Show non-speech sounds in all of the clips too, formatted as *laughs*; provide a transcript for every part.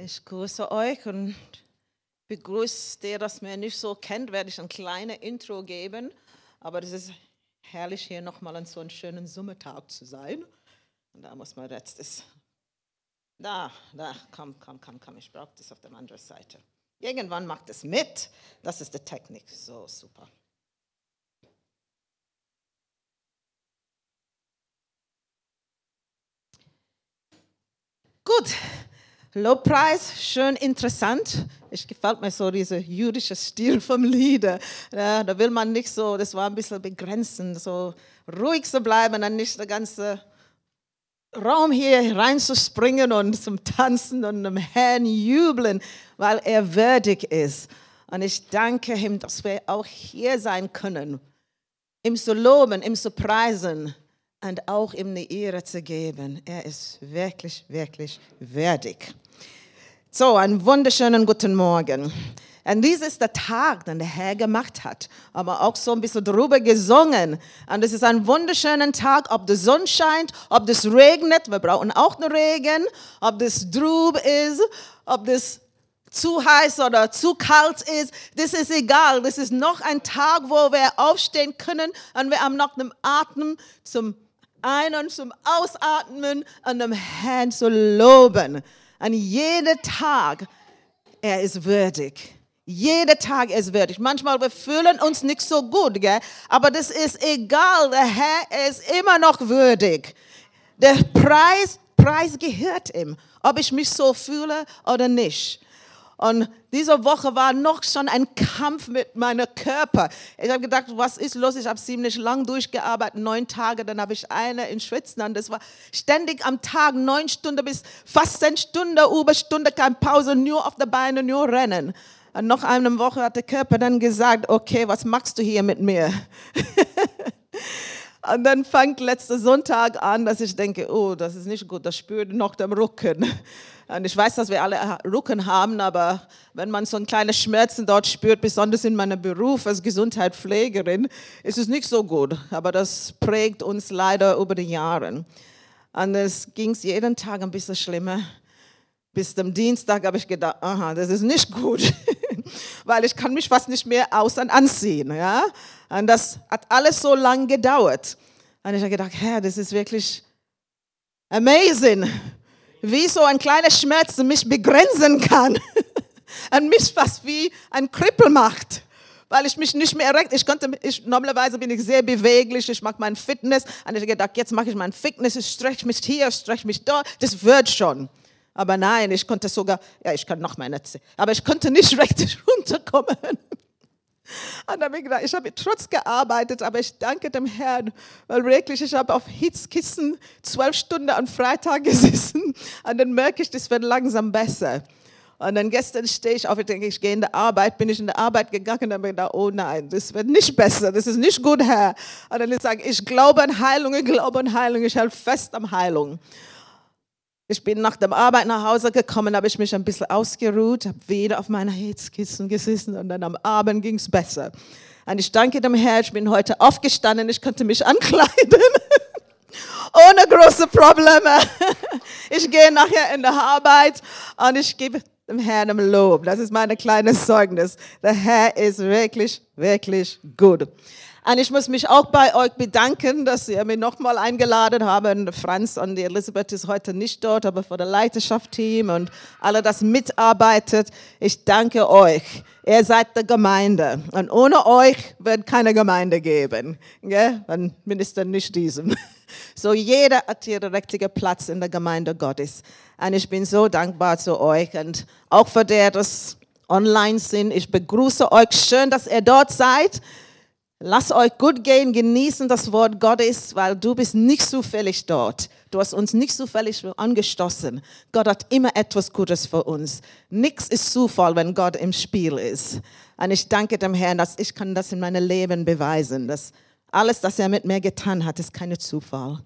Ich grüße euch und begrüße der, das mir nicht so kennt, werde ich ein kleines Intro geben. Aber es ist herrlich, hier nochmal an so einem schönen Sommertag zu sein. Und da muss man jetzt das. Da, da, komm, komm, komm, komm, ich brauche das auf der anderen Seite. Irgendwann macht es mit. Das ist die Technik. So super. Gut, Lobpreis, schön interessant. Ich gefällt mir so dieser jüdische Stil vom Lieder. Ja, da will man nicht so, das war ein bisschen begrenzend, so ruhig zu bleiben, dann nicht der ganze Raum hier reinzuspringen und zum Tanzen und dem Herrn jubeln, weil er würdig ist. Und ich danke ihm, dass wir auch hier sein können, ihm zu loben, ihm zu preisen und auch ihm eine Ehre zu geben. Er ist wirklich, wirklich würdig. So, einen wunderschönen guten Morgen. Und dies ist der Tag, den der Herr gemacht hat. Aber auch so ein bisschen drüber gesungen. Und es ist ein wunderschöner Tag, ob die Sonne scheint, ob das regnet. Wir brauchen auch einen Regen. Ob das drüb ist, ob das zu heiß oder zu kalt ist, das ist egal. Das ist noch ein Tag, wo wir aufstehen können und wir haben noch einen Atem zum ein- und zum Ausatmen und dem Herrn zu loben. An jeden Tag, er ist würdig. Jeder Tag ist würdig. Manchmal wir fühlen uns nicht so gut, gell? aber das ist egal. Der Herr ist immer noch würdig. Der Preis, Preis gehört ihm, ob ich mich so fühle oder nicht. Und diese Woche war noch schon ein Kampf mit meinem Körper. Ich habe gedacht, was ist los? Ich habe ziemlich lang durchgearbeitet, neun Tage. Dann habe ich eine in Schwitzen. Und das war ständig am Tag, neun Stunden bis fast zehn Stunden, Überstunde, keine Pause, nur auf der Beine, nur rennen. Und noch eine Woche hat der Körper dann gesagt, okay, was machst du hier mit mir? *laughs* Und dann fängt letzter Sonntag an, dass ich denke, oh, das ist nicht gut, das spürt noch dem Rücken. *laughs* Und ich weiß, dass wir alle Rücken haben, aber wenn man so ein kleine Schmerzen dort spürt, besonders in meinem Beruf als Gesundheitspflegerin, ist es nicht so gut. Aber das prägt uns leider über die Jahre. Und es ging jeden Tag ein bisschen schlimmer. Bis zum Dienstag habe ich gedacht, aha, das ist nicht gut, *laughs* weil ich kann mich fast nicht mehr aus- und anziehen. Ja? Und das hat alles so lange gedauert. Und ich habe gedacht, Herr, das ist wirklich amazing wie so ein kleiner Schmerz mich begrenzen kann *laughs* und mich fast wie ein Krippel macht, weil ich mich nicht mehr erregt. Ich konnte, ich, normalerweise bin ich sehr beweglich, ich mag mein Fitness und ich habe gedacht, jetzt mache ich mein Fitness, ich strecke mich hier, strecke mich dort, das wird schon. Aber nein, ich konnte sogar, ja, ich kann noch mal erzählen, aber ich konnte nicht *laughs* richtig runterkommen. Und dann habe ich gedacht, ich habe trotz gearbeitet, aber ich danke dem Herrn, weil wirklich, ich habe auf Hitzkissen zwölf Stunden am Freitag *laughs* gesessen und dann merke ich, das wird langsam besser. Und dann gestern stehe ich auf, ich denke, ich gehe in die Arbeit, bin ich in die Arbeit gegangen und habe gedacht, oh nein, das wird nicht besser, das ist nicht gut, Herr. Und dann sage ich, ich glaube an Heilung, ich glaube an Heilung, ich halte fest am Heilung. Ich bin nach der Arbeit nach Hause gekommen, habe ich mich ein bisschen ausgeruht, habe wieder auf meiner Herzkissen gesessen und dann am Abend ging es besser. Und ich danke dem Herrn, ich bin heute aufgestanden, ich konnte mich *laughs* ankleiden. Ohne große Probleme. *laughs* Ich gehe nachher in die Arbeit und ich gebe dem Herrn im Lob. Das ist mein kleines Zeugnis. Der Herr ist wirklich, wirklich gut. Und ich muss mich auch bei euch bedanken, dass ihr mich nochmal eingeladen habt. Franz und die Elisabeth ist heute nicht dort, aber für das Leiterschaftsteam und alle, das mitarbeitet. Ich danke euch. Ihr seid die Gemeinde. Und ohne euch wird keine Gemeinde geben. Gell? Dann Minister nicht diesem. *laughs* So jeder hat ihren richtigen Platz in der Gemeinde Gottes. Und ich bin so dankbar zu euch und auch für der, das online sind. Ich begrüße euch. Schön, dass ihr dort seid. Lass euch gut gehen, genießen das Wort Gottes, weil du bist nicht zufällig dort. Du hast uns nicht zufällig angestoßen. Gott hat immer etwas Gutes für uns. Nichts ist Zufall, wenn Gott im Spiel ist. Und ich danke dem Herrn, dass ich kann das in meinem Leben beweisen, dass alles, was er mit mir getan hat, ist kein Zufall.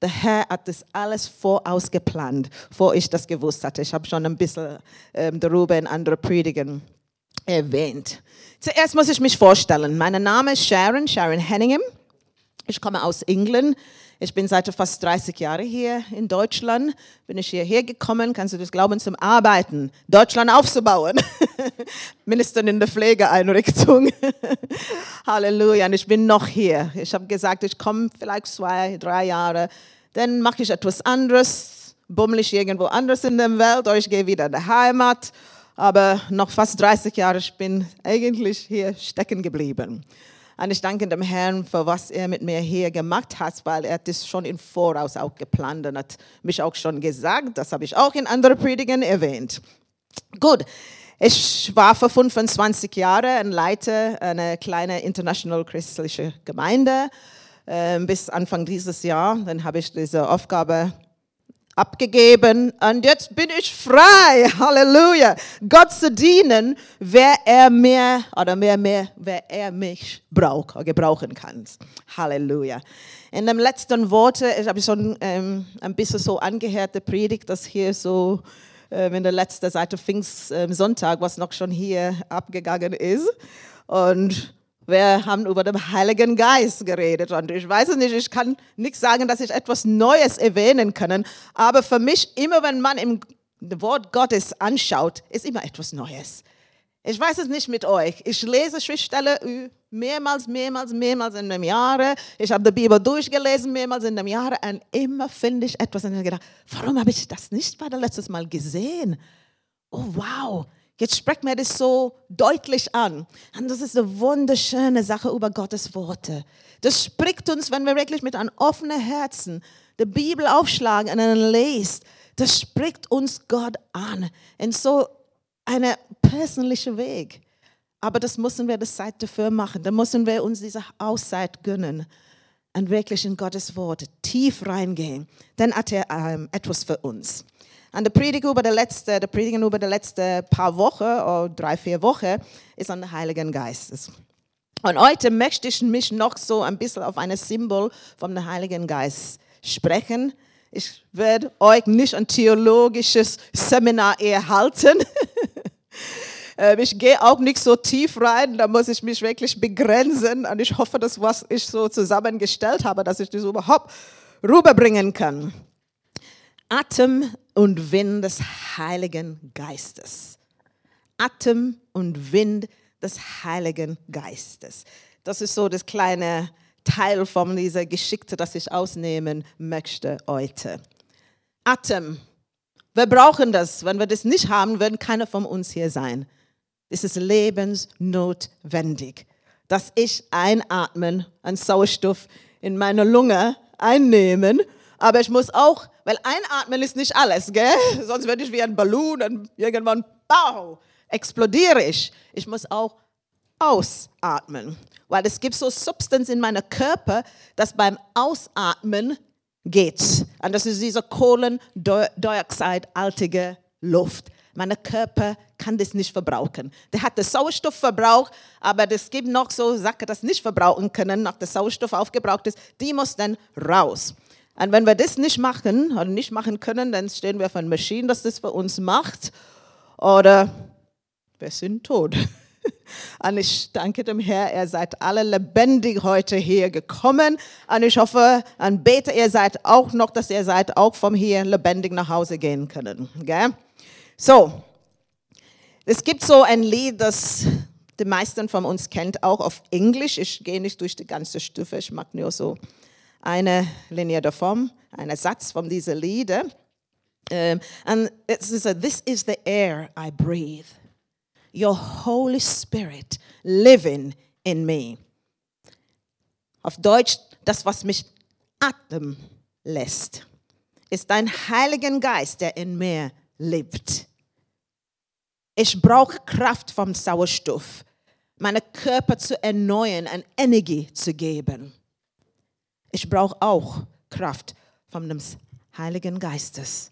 Der Herr hat das alles vorausgeplant, bevor ich das gewusst hatte. Ich habe schon ein bisschen ähm, darüber in anderen Predigen erwähnt. Zuerst muss ich mich vorstellen. Mein Name ist Sharon, Sharon Henningham. Ich komme aus England. Ich bin seit fast 30 Jahren hier in Deutschland. Bin ich hierher gekommen, kannst du das glauben, zum Arbeiten, Deutschland aufzubauen. *laughs* Minister in der Pflegeeinrichtung. *laughs* Halleluja. Und ich bin noch hier. Ich habe gesagt, ich komme vielleicht zwei, drei Jahre. Dann mache ich etwas anderes, bummel ich irgendwo anders in der Welt oder ich gehe wieder in die Heimat. Aber noch fast 30 Jahre, ich bin eigentlich hier stecken geblieben. Und ich danke dem Herrn für was er mit mir hier gemacht hat, weil er das schon im Voraus auch geplant und hat mich auch schon gesagt. Das habe ich auch in anderen Predigen erwähnt. Gut. Ich war für 25 Jahre ein Leiter einer kleinen international christlichen Gemeinde äh, bis Anfang dieses Jahr. Dann habe ich diese Aufgabe abgegeben und jetzt bin ich frei. *laughs* Halleluja. Gott zu dienen, wer er mir oder mehr, mehr, wer er mich braucht gebrauchen kann. Halleluja. In dem letzten Worte, ich habe schon ähm, ein bisschen so angehört, der Predigt, das hier so ähm, in der letzten Seite Pfingstsonntag, ähm, was noch schon hier abgegangen ist. Und wir haben über den Heiligen Geist geredet und ich weiß es nicht, ich kann nicht sagen, dass ich etwas Neues erwähnen kann, aber für mich, immer wenn man im Wort Gottes anschaut, ist immer etwas Neues. Ich weiß es nicht mit euch. Ich lese Schriftstellen mehrmals, mehrmals, mehrmals in einem Jahr. Ich habe die Bibel durchgelesen mehrmals in einem Jahr und immer finde ich etwas und ich gedacht, warum habe ich das nicht bei der letztes Mal gesehen? Oh wow, Jetzt spricht mir das so deutlich an. Und das ist eine wunderschöne Sache über Gottes Worte. Das spricht uns, wenn wir wirklich mit einem offenen Herzen die Bibel aufschlagen und dann lesen, das spricht uns Gott an. In so einem persönlichen Weg. Aber das müssen wir das Zeit dafür machen. Da müssen wir uns diese Auszeit gönnen und wirklich in Gottes Worte tief reingehen. Dann hat er ähm, etwas für uns. Und der Prediger über die letzte, der Predigen über die letzten paar Wochen, oder drei, vier Wochen, ist an den Heiligen Geist. Und heute möchte ich mich noch so ein bisschen auf ein Symbol vom Heiligen Geist sprechen. Ich werde euch nicht ein theologisches Seminar erhalten. *laughs* Ähm, ich gehe auch nicht so tief rein, da muss ich mich wirklich begrenzen. Und ich hoffe, dass was ich so zusammengestellt habe, dass ich das überhaupt rüberbringen kann. Atem und Wind des Heiligen Geistes. Atem und Wind des Heiligen Geistes. Das ist so das kleine Teil von dieser Geschichte, das ich ausnehmen möchte heute. Atem. Wir brauchen das. Wenn wir das nicht haben, wird keiner von uns hier sein. Es ist lebensnotwendig, dass ich einatmen, an Sauerstoff in meine Lunge einnehmen aber ich muss auch, weil einatmen ist nicht alles, gell? *laughs* Sonst werde ich wie ein Ballon und irgendwann, bau, explodiere ich. Ich muss auch ausatmen, weil es gibt so Substanz in meinem Körper, das beim Ausatmen geht. Und das ist diese Kohlendioxidartige Luft. Mein Körper kann das nicht verbrauchen. Der hat den Sauerstoffverbrauch, aber es gibt noch so Sachen, das nicht verbrauchen können, nach der Sauerstoff aufgebraucht ist. Die muss dann raus. Und wenn wir das nicht machen oder nicht machen können, dann stehen wir von Maschinen, dass das für uns macht. Oder wir sind tot. *laughs* Und ich danke dem Herrn, ihr seid alle lebendig heute hier gekommen. Und ich hoffe und bete, ihr seid auch noch, dass ihr seid auch vom hier lebendig nach Hause gehen können. Gell? So, es gibt so ein Lied, das die meisten von uns kennt, auch auf Englisch. Ich gehe nicht durch die ganze Stufe, ich mag nur so eine Linie davon, einen Satz von dieser Lieder. Um, and it says, This is the air I breathe, your Holy Spirit living in me. Auf Deutsch, das, was mich atmen lässt, ist dein Heiligen Geist, der in mir lebt. Ich brauche Kraft vom Sauerstoff, meinen Körper zu erneuern und Energie zu geben. Ich brauche auch Kraft von dem Heiligen Geistes.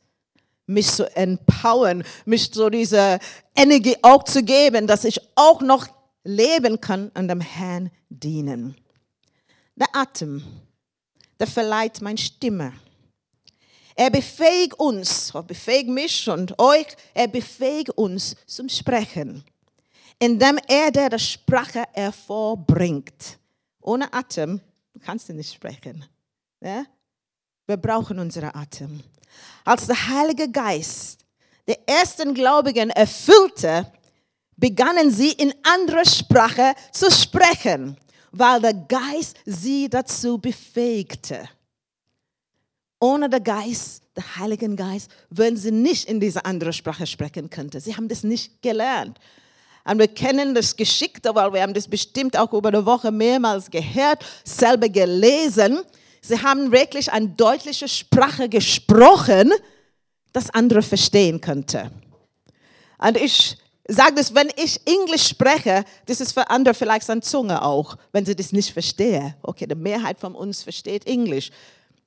Mich zu empowern, mich so diese Energie auch zu geben, dass ich auch noch leben kann und dem Herrn dienen. Der Atem, der verleiht meine Stimme. Er befähigt uns, befähigt mich und euch, er befähigt uns zum Sprechen, indem er der Sprache hervorbringt. Ohne Atem Du kannst nicht sprechen. Ja? Wir brauchen unseren Atem. Als der Heilige Geist die ersten Gläubigen erfüllte, begannen sie in anderer Sprache zu sprechen, weil der Geist sie dazu befähigte. Ohne den Geist, den Heiligen Geist, würden sie nicht in diese andere Sprache sprechen können. Sie haben das nicht gelernt. Und wir kennen das Geschickte, weil wir haben das bestimmt auch über eine Woche mehrmals gehört, selber gelesen. Sie haben wirklich eine deutliche Sprache gesprochen, das andere verstehen könnte. Und ich sage das, wenn ich Englisch spreche, das ist für andere vielleicht eine Zunge auch, wenn sie das nicht verstehen. Okay, die Mehrheit von uns versteht Englisch.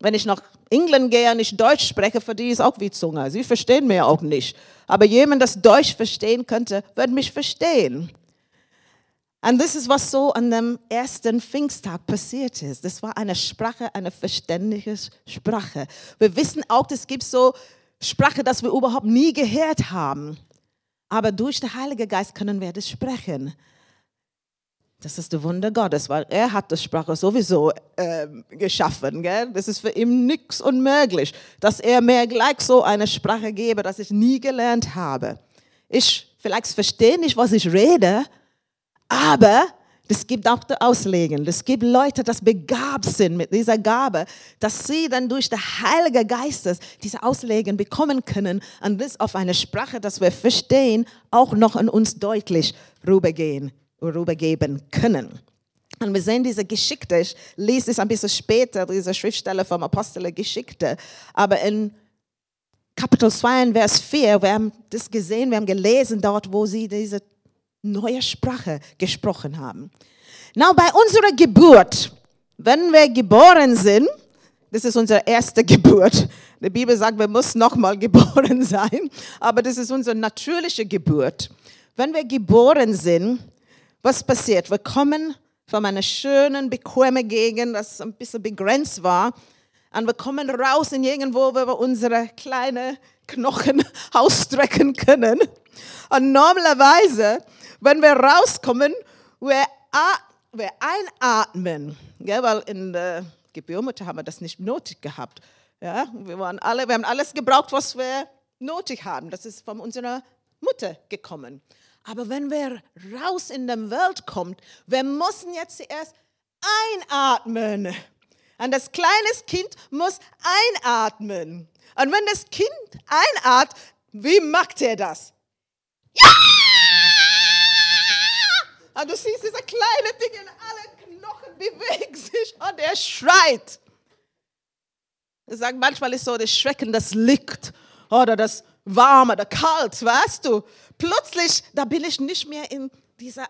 Wenn ich nach England gehe und ich Deutsch spreche, für die ist auch wie Zunge. Sie verstehen mir auch nicht. Aber jemand, das Deutsch verstehen könnte, wird mich verstehen. Und das ist, was so an dem ersten Pfingsttag passiert ist. Das war eine Sprache, eine verständliche Sprache. Wir wissen auch, es gibt so Sprache, das wir überhaupt nie gehört haben. Aber durch den Heiligen Geist können wir das sprechen. Das ist der Wunder Gottes, weil er hat das Sprache sowieso äh, geschaffen. Gell? Das ist für ihn nichts unmöglich, dass er mir gleich so eine Sprache gebe, dass ich nie gelernt habe. Ich vielleicht verstehe nicht, was ich rede, aber es gibt auch die Auslegen. Es gibt Leute, die begabt sind mit dieser Gabe, dass sie dann durch den Heiligen Geistes diese Auslegen bekommen können und das auf eine Sprache, dass wir verstehen, auch noch an uns deutlich rübergehen rübergeben können. Und wir sehen diese Geschichte, ich lese es ein bisschen später, diese Schriftstelle vom Apostel Geschichte, aber in Kapitel 2, Vers 4, wir haben das gesehen, wir haben gelesen dort, wo sie diese neue Sprache gesprochen haben. Na, bei unserer Geburt, wenn wir geboren sind, das ist unsere erste *laughs* Geburt. Die Bibel sagt, wir müssen nochmal geboren *laughs* sein, aber das ist unsere natürliche Geburt. Wenn wir geboren sind, was passiert? Wir kommen von einer schönen, bequemen Gegend, das ein bisschen begrenzt war, und wir kommen raus in irgendwo, wo wir unsere kleinen Knochen *laughs* ausstrecken können. Und normalerweise, wenn wir rauskommen, wir, wir einatmen, gell, weil in der Gebärmutter haben wir das nicht nötig gehabt. Ja, wir, waren alle, wir haben alles gebraucht, was wir nötig haben. Das ist von unserer Mutter gekommen. Aber wenn wir raus in die Welt kommen, wir müssen jetzt zuerst einatmen. Und das kleine Kind muss einatmen. Und wenn das Kind einatmet, wie macht er das? Ja! Und du siehst, dieser kleine Ding in alle Knochen bewegt sich und er schreit. Ich sage, manchmal ist so das Schrecken das Licht oder das Warme oder Kalt, weißt du? plötzlich, da bin ich nicht mehr in dieser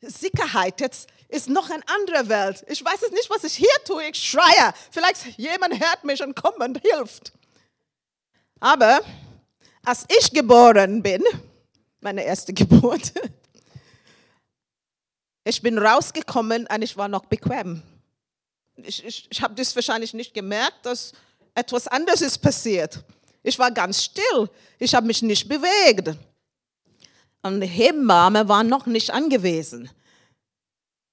Sicherheit. Jetzt ist noch eine andere Welt. Ich weiß es nicht, was ich hier tue. Ich schreie. Vielleicht jemand hört mich und kommt und hilft. Aber als ich geboren bin, meine erste *laughs* Geburt, ich bin rausgekommen und ich war noch bequem. Ich, ich, ich habe das wahrscheinlich nicht gemerkt, dass etwas anderes ist passiert. Ich war ganz still. Ich habe mich nicht bewegt. Und die Hebamme war noch nicht angewiesen.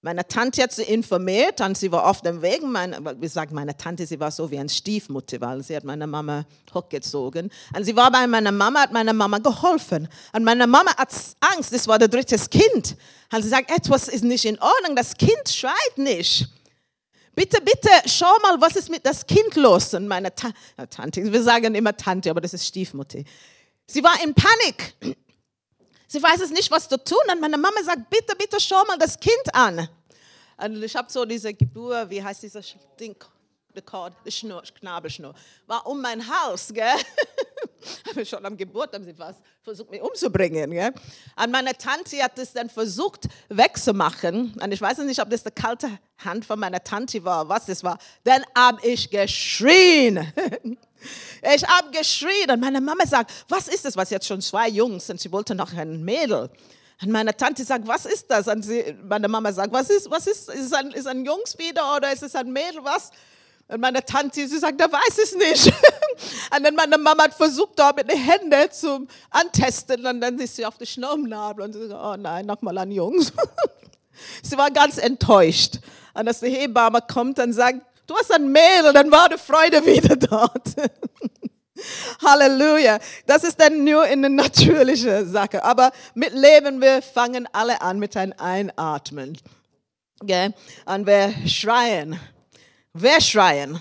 Meine Tante hat sie informiert und sie war auf dem Weg. Meine, wie gesagt, meine Tante, sie war so wie eine Stiefmutter, weil sie hat meine Mama hochgezogen. Und sie war bei meiner Mama, hat meiner Mama geholfen. Und meine Mama hat Angst, das war das dritte Kind. Und sie sagt, etwas ist nicht in Ordnung, das Kind schreit nicht. Bitte, bitte, schau mal, was ist mit das Kind los? Und meine Ta Tante, wir sagen immer Tante, aber das ist Stiefmutter. Sie war in Panik. Sie weiß es nicht, was zu tun. Und meine Mama sagt, bitte, bitte schau mal das Kind an. Und ich habe so diese Geburt, wie heißt dieses Ding? The cord, die Schnur, Knabelschnur, war um mein Haus, gell? *laughs* habe *laughs* schon am Geburt haben sie was versucht, mich umzubringen, gell? Und meine Tante hat es dann versucht wegzumachen. Und ich weiß nicht, ob das die kalte Hand von meiner Tante war, was das war. Dann habe ich geschrien. *laughs* Ich habe geschrien und meine Mama sagt, was ist das? Was jetzt schon zwei Jungs und sie wollte noch ein Mädel. Und meine Tante sagt, was ist das? Und sie, meine Mama sagt, was ist, was ist, ist es ein, ist ein Jungs wieder oder ist es ein Mädel, was? Und meine Tante, sie sagt, da weiß es nicht. *laughs* und dann meine Mama hat versucht, da mit den Händen zu antesten und dann ist sie auf die Schnurrnadel und sie sagt, oh nein, nochmal an Jungs. *laughs* sie war ganz enttäuscht. Und als die Hebamme kommt und sagt, Du hast ein Mehl, dann war die Freude wieder dort. *laughs* Halleluja. Das ist dann nur in eine natürliche Sache. Aber mit Leben, wir fangen alle an mit einem Einatmen. Okay? Und wir schreien. Wir schreien.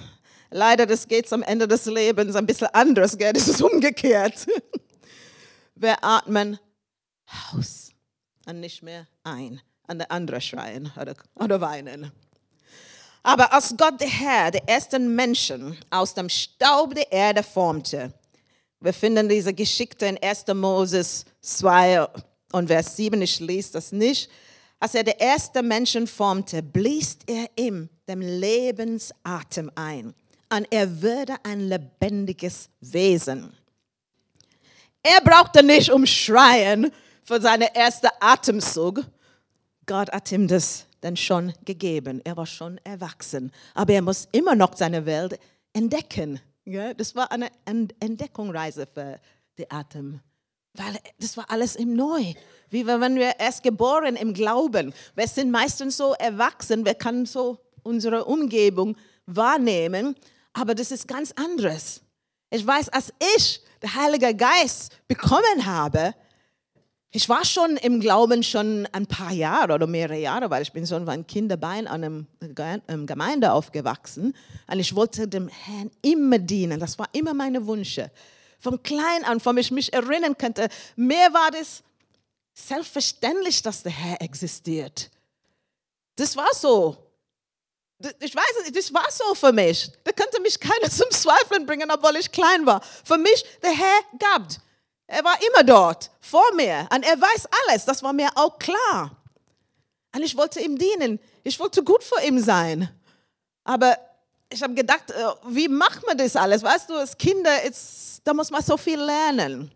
Leider, das geht am Ende des Lebens ein bisschen anders. Gell? Das ist *laughs* umgekehrt. Wir atmen aus und nicht mehr ein. Und der andere schreien oder, oder weinen. Aber als Gott der Herr die ersten Menschen aus dem Staub der Erde formte, wir finden diese Geschichte in 1. Moses 2 und Vers 7, ich lese das nicht. Als er die ersten Menschen formte, blies er ihm dem Lebensatem ein und er würde ein lebendiges Wesen. Er brauchte nicht umschreien für seinen ersten Atemzug. Gott hat ihm das denn schon gegeben. Er war schon erwachsen. Aber er muss immer noch seine Welt entdecken. Das war eine Entdeckungsreise für den Atem. Weil das war alles im Neu. Wie wenn wir erst geboren im Glauben. Wir sind meistens so erwachsen, wir können so unsere Umgebung wahrnehmen, aber das ist ganz anderes. Ich weiß, als ich den Heiligen Geist bekommen habe, ich war schon im Glauben schon ein paar Jahre oder mehrere Jahre, weil ich bin so ein Kinderbein an einer Gemeinde aufgewachsen und ich wollte dem Herrn immer dienen. Das war immer meine Wünsche. Vom Klein an, von ich mich erinnern könnte, mehr war das selbstverständlich, dass der Herr existiert. Das war so. Ich weiß nicht, das war so für mich. Da könnte mich keiner *laughs* zum Zweifeln bringen, obwohl ich klein war. Für mich, der Herr gab. Er war immer dort, vor mir. Und er weiß alles. Das war mir auch klar. Und ich wollte ihm dienen. Ich wollte gut für ihn sein. Aber ich habe gedacht, äh, wie macht man das alles? Weißt du, als Kinder, da muss man so viel lernen.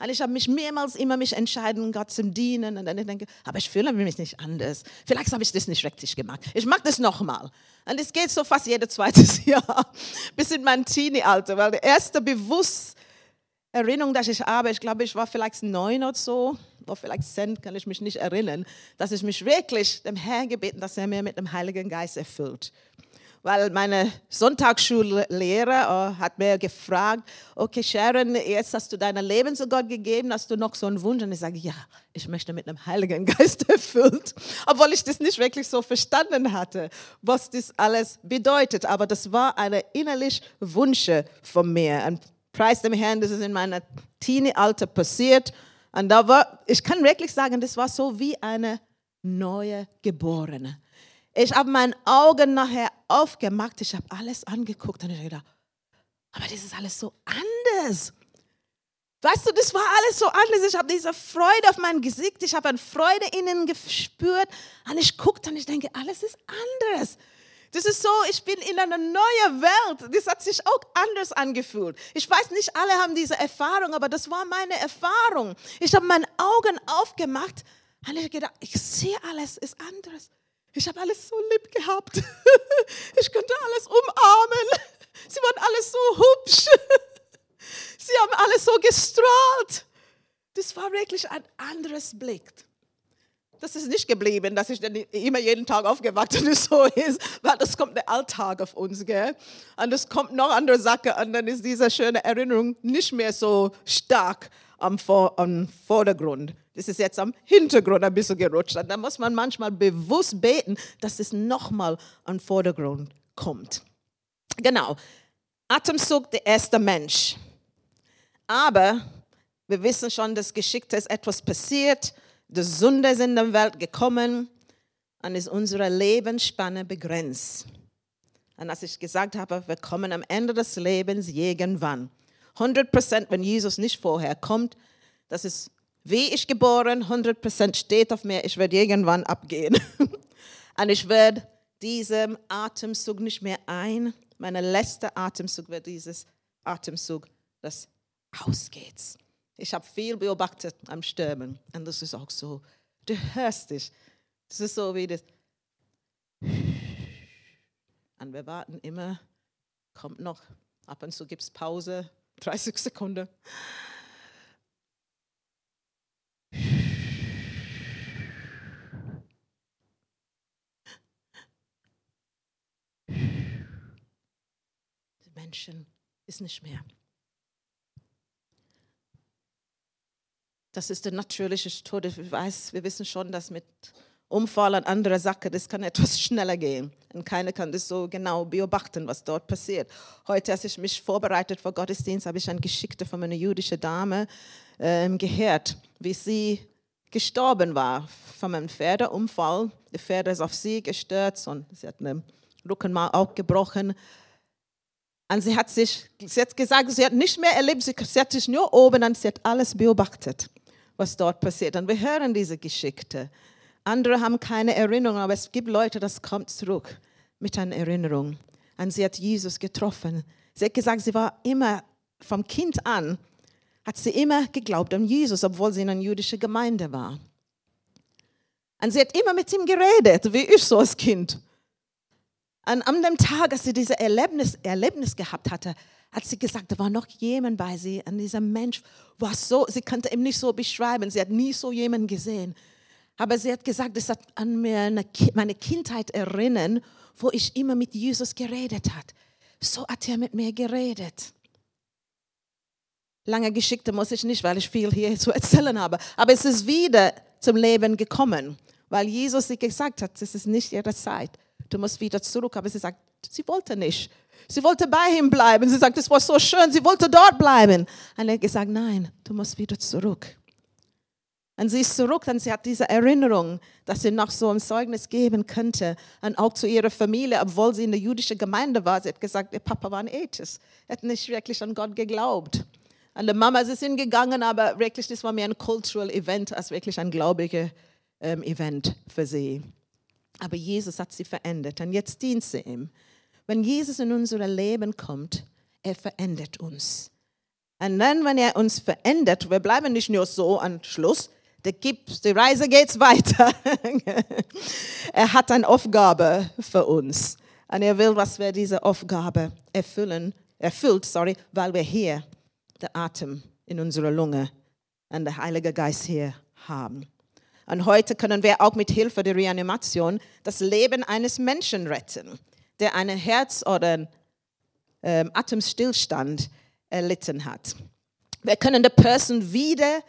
Und ich habe mich mehrmals immer mich entscheiden, Gott zu dienen. Und dann denke ich, aber ich fühle mich nicht anders. Vielleicht habe ich das nicht richtig gemacht. Ich mache das nochmal. Und es geht so fast jedes zweite *laughs* Jahr bis in mein Teenie-Alter, weil der erste bewusst Erinnerung, dass ich habe, ich glaube, ich war vielleicht neun oder so, oder vielleicht zehn, kann ich mich nicht erinnern, dass ich mich wirklich dem Herrn gebeten, dass er mir mit dem Heiligen Geist erfüllt. Weil meine Sonntagsschullehrer äh, hat mir gefragt, okay Sharon, jetzt hast du dein Leben zu Gott gegeben, hast du noch so einen Wunsch? Und ich sage, ja, ich möchte mit dem Heiligen Geist *laughs* erfüllt. Obwohl ich das nicht wirklich so verstanden hatte, was das alles bedeutet. Aber das war eine innerliche Wünsche von mir. Und Preis dem Herrn, das ist in meiner Teenie-Alter passiert. Und da war, ich kann wirklich sagen, das war so wie eine neue Geborene. Ich habe meine Augen nachher aufgemacht, ich habe alles angeguckt und ich gedacht, aber das ist alles so anders. Weißt du, das war alles so anders. Ich habe diese Freude auf meinem Gesicht, ich habe eine Freude innen gespürt und ich guckte und ich denke, alles ist anders. Das ist so, ich bin in einer neuen Welt. Das hat sich auch anders angefühlt. Ich weiß nicht, alle haben diese Erfahrung, aber das war meine Erfahrung. Ich habe meine Augen aufgemacht und ich gedacht, ich sehe alles ist anders. Ich habe alles so lieb gehabt. *laughs* Ich könnte alles umarmen. Sie waren alles so hübsch. *laughs* Sie haben alles so gestrahlt. Das war wirklich ein anderes Blick das ist nicht geblieben, dass ich dann immer jeden Tag aufgewacht *laughs* und so ist, weil das kommt der Alltag auf uns, gell? Und es kommt noch andere Sachen und dann ist diese schöne Erinnerung nicht mehr so stark am, Vor am Vordergrund. Das ist jetzt am Hintergrund ein bisschen gerutscht. Da muss man manchmal bewusst beten, dass es nochmal am Vordergrund kommt. Genau. Atemzug, der erste Mensch. Aber wir wissen schon, dass geschickt ist, etwas passiert die Sünde ist in die Welt gekommen und ist unsere Lebensspanne begrenzt. Und als ich gesagt habe, wir kommen am Ende des Lebens irgendwann. 100 Prozent, wenn Jesus nicht vorher kommt, das ist wie ich geboren, 100 Prozent steht auf mir, ich werde irgendwann abgehen. *laughs* und ich werde diesem Atemzug nicht mehr ein. Mein letzter Atemzug wird dieses Atemzug, das ausgeht. Ich habe viel beobachtet am Sterben. Und das ist auch so. Du hörst dich. Das ist so wie das. Und wir warten immer, kommt noch. Ab und zu gibt es Pause, 30 Sekunden. Menschen ist nicht mehr. Das ist der natürliche Tod. Ich weiß, wir wissen schon, dass mit Unfall und andere Sachen, das kann etwas *laughs* schneller gehen. Und keiner kann das so genau beobachten, was dort passiert. Heute, als ich mich vorbereitet vor Gottesdienst, habe ich eine Geschichte von einer jüdischen Dame ähm, gehört, wie sie gestorben war von einem Pferdeunfall. Der Pferd ist auf sie gestürzt und sie hat einen Rückenmark auch gebrochen. Und sie hat sich, sie hat gesagt, sie hat nicht mehr erlebt, sie, hat sich nur oben und sie hat alles beobachtet, was dort passiert. Und wir hören diese Geschichte. Andere haben keine Erinnerung, aber es gibt Leute, das kommt zurück mit einer Erinnerung. Und sie hat Jesus getroffen. Sie hat gesagt, sie war immer vom Kind an, hat sie immer geglaubt an Jesus, obwohl sie in einer jüdischen Gemeinde war. Und sie hat immer mit ihm geredet, wie ich so als Kind. Und an dem Tag, als sie dieses Erlebnis, Erlebnis gehabt hatte, hat sie gesagt, da war noch jemand bei sie. Und dieser Mensch war so, sie konnte ihm nicht so beschreiben. Sie hat nie so jemanden gesehen. Aber sie hat gesagt, es hat an meine Kindheit erinnern, wo ich immer mit Jesus geredet hat. So hat er mit mir geredet. Lange Geschichte muss ich nicht, weil ich viel hier zu erzählen habe. Aber es ist wieder zum Leben gekommen, weil Jesus sie gesagt hat, es ist nicht ihre Zeit. Du musst wieder zurück. Aber sie sagt, sie wollte nicht. Sie wollte bei ihm bleiben. Sie sagt, es war so schön. Sie wollte dort bleiben. Und er hat gesagt, nein, du musst wieder zurück. Und sie ist zurück und sie hat diese Erinnerung, dass sie noch so ein Zeugnis geben könnte. Und auch zu ihrer Familie, obwohl sie in der jüdischen Gemeinde war. Sie hat gesagt, ihr Papa war ein Atheist. Er hat nicht wirklich an Gott geglaubt. Und die Mama ist hingegangen, aber wirklich, das war mehr ein cultural Event als wirklich ein gläubiges ähm, Event für sie. Aber Jesus hat sie verändert und jetzt dient sie ihm. Wenn Jesus in unser Leben kommt, er verändert uns. Und dann, wenn er uns verändert, wir bleiben nicht nur so am Schluss, die Reise geht weiter. *laughs* er hat eine Aufgabe für uns. Und er will, dass wir diese Aufgabe erfüllen, erfüllt, sorry, weil wir hier den Atem in unserer Lunge und der Heilige Geist hier haben. Und heute können wir auch mit Hilfe der Reanimation das Leben eines Menschen retten, der einen Herz- oder ähm, Atemstillstand erlitten hat. Wir können die Person wieder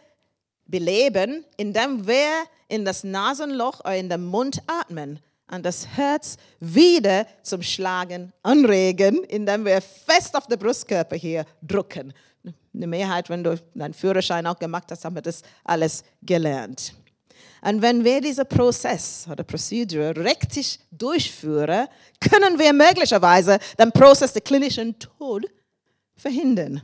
beleben, indem wir in das Nasenloch oder in den Mund atmen und das Herz wieder zum Schlagen anregen, indem wir fest auf den Brustkörper hier drücken. Eine Mehrheit, wenn du deinen Führerschein auch gemacht hast, haben wir das alles gelernt. Und wenn wir diesen Prozess oder Procedure richtig durchführen, können wir möglicherweise den Prozess der klinischen Tod verhindern.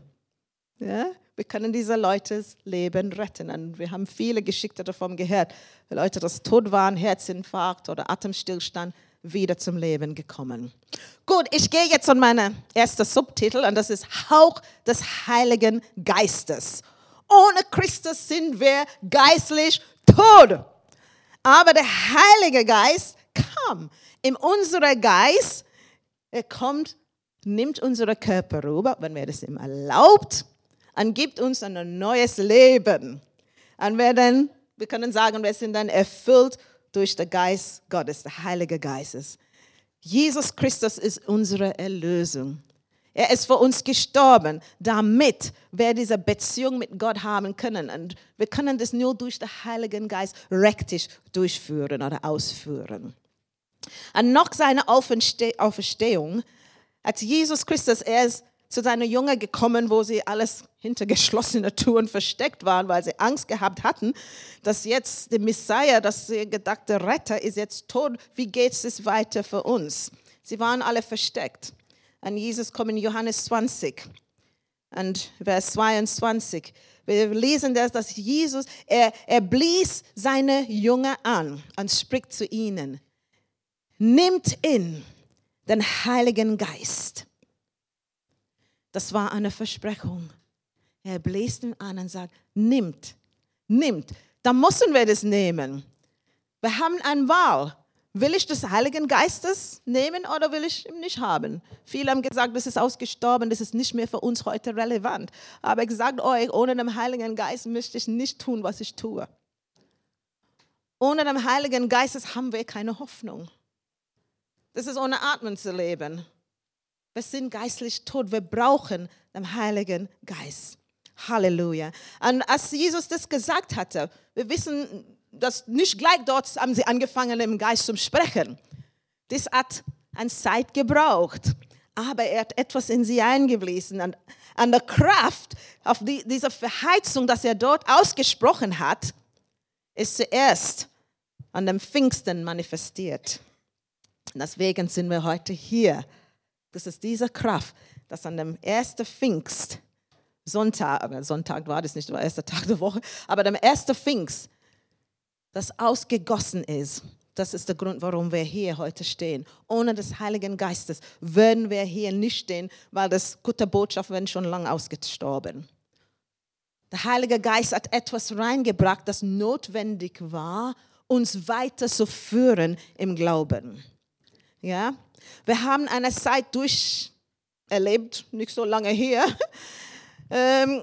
Ja? Wir können diese Leute Leben retten. Und wir haben viele Geschichten davon gehört. Leute, das tot waren, Herzinfarkt oder Atemstillstand, wieder zum Leben gekommen. Gut, ich gehe jetzt an meinen ersten Subtitel und das ist Hauch des Heiligen Geistes. Ohne Christus sind wir geistlich tot. Aber der Heilige Geist kam in unseren Geist. Er kommt, nimmt unseren Körper rüber, wenn wir das ihm erlaubt und gibt uns ein neues Leben. Und wir, dann, wir können sagen, wir sind dann erfüllt durch den Geist Gottes, der Heilige Geistes. Jesus Christus ist unsere Erlösung. Er ist für uns gestorben, damit wir diese Beziehung mit Gott haben können. Und wir können das nur durch den Heiligen Geist rektisch durchführen oder ausführen. Und nach seiner Auferstehung hat Jesus Christus, er ist zu seiner Jünger gekommen, wo sie alles hinter geschlossenen Türen versteckt waren, weil sie Angst gehabt hatten, dass jetzt der Messiah, das gedachte Retter, ist jetzt tot. Wie geht es weiter für uns? Sie waren alle versteckt. Und Jesus kommt in Johannes 20 und Vers 22. Wir lesen das, dass Jesus, er, er blies seine Jünger an und spricht zu ihnen. Nimmt in den Heiligen Geist das war eine Versprechung. Er bläst ihn an und sagt, nimmt, nimmt. Da müssen wir das nehmen. Wir haben eine Wahl. Will ich des Heiligen Geistes nehmen oder will ich ihn nicht haben? Viele haben gesagt, das ist ausgestorben, das ist nicht mehr für uns heute relevant. Aber ich sage euch, ohne den Heiligen Geist möchte ich nicht tun, was ich tue. Ohne den Heiligen Geist haben wir keine Hoffnung. Das ist ohne Atmen zu leben. Wir sind geistlich tot. Wir brauchen den Heiligen Geist. Halleluja. Und als Jesus das gesagt hatte, wir wissen, dass nicht gleich dort haben sie angefangen, im Geist zu sprechen. Das hat eine Zeit gebraucht. Aber er hat etwas in sie eingeblasen. Und an der Kraft auf die, diese Verheizung, dass er dort ausgesprochen hat, ist zuerst an dem Pfingsten manifestiert. Deswegen sind wir heute hier. Das ist diese Kraft, dass an dem ersten Pfingst, Sonntag, Sonntag war das nicht, der erste Tag der Woche, aber dem ersten Pfingst, das ausgegossen ist. Das ist der Grund, warum wir hier heute stehen. Ohne des Heiligen Geistes würden wir hier nicht stehen, weil das gute Botschaft wäre schon lange ausgestorben. Der Heilige Geist hat etwas reingebracht, das notwendig war, uns weiter zu führen im Glauben. Ja? Wir haben eine Zeit durcherlebt, nicht so lange her. *laughs* Ähm,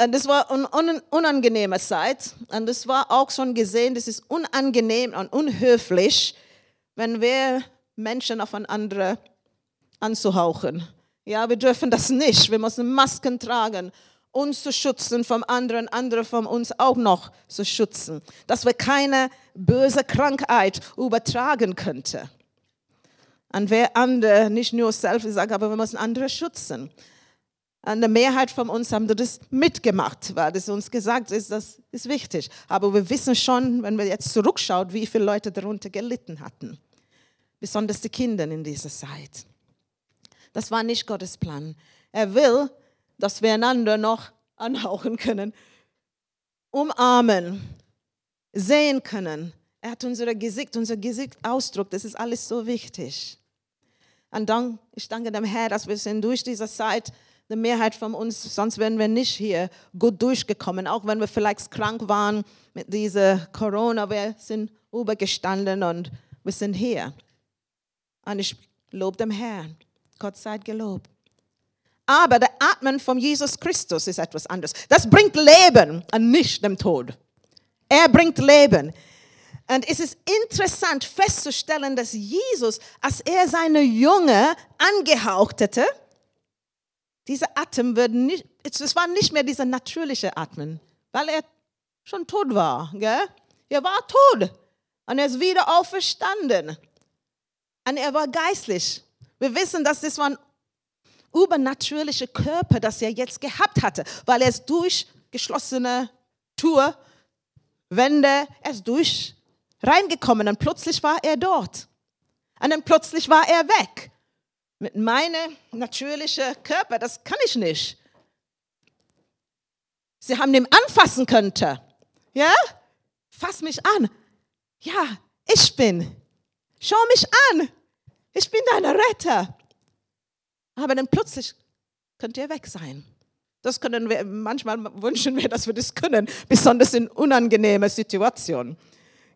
und das war eine unangenehme Zeit. Und das war auch schon gesehen, das ist unangenehm und unhöflich, wenn wir Menschen aufeinander anzuhauchen. Ja, wir dürfen das nicht. Wir müssen Masken tragen, uns zu schützen vom anderen, andere von uns auch noch zu schützen. Dass wir keine böse Krankheit übertragen könnten. Und wer andere, nicht nur selbst sagt, aber wir müssen andere schützen. Eine Mehrheit von uns haben das mitgemacht, weil das uns gesagt ist, das ist wichtig. Aber wir wissen schon, wenn wir jetzt zurückschauen, wie viele Leute darunter gelitten hatten. Besonders die Kinder in dieser Zeit. Das war nicht Gottes Plan. Er will, dass wir einander noch anhauchen können, umarmen, sehen können. Er hat unser Gesicht, unser Gesichtsausdruck, das ist alles so wichtig. Und dann, ich danke dem Herrn, dass wir sind durch diese Zeit die Mehrheit von uns, sonst wären wir nicht hier gut durchgekommen, auch wenn wir vielleicht krank waren mit dieser Corona, wir sind übergestanden und wir sind hier. Und ich lobe dem Herrn. Gott sei gelobt. Aber der Atmen von Jesus Christus ist etwas anderes. Das bringt Leben und nicht dem Tod. Er bringt Leben. Und es ist interessant festzustellen, dass Jesus, als er seine Jünger angehaucht hatte, dieser Atem wird nicht, es war nicht mehr dieser natürliche Atmen, weil er schon tot war. Gell? Er war tot und er ist wieder auferstanden. Und er war geistlich. Wir wissen, dass das war ein übernatürlicher Körper, das er jetzt gehabt hatte, weil er ist durch geschlossene Tour, Wände, er ist durch reingekommen und plötzlich war er dort. Und dann plötzlich war er weg. Mit meinem natürlichen Körper, das kann ich nicht. Sie haben ihn anfassen könnte. Ja? Fass mich an. Ja, ich bin. Schau mich an. Ich bin dein Retter. Aber dann plötzlich könnt ihr weg sein. Das können wir, manchmal wünschen wir, dass wir das können, besonders in unangenehmen Situationen.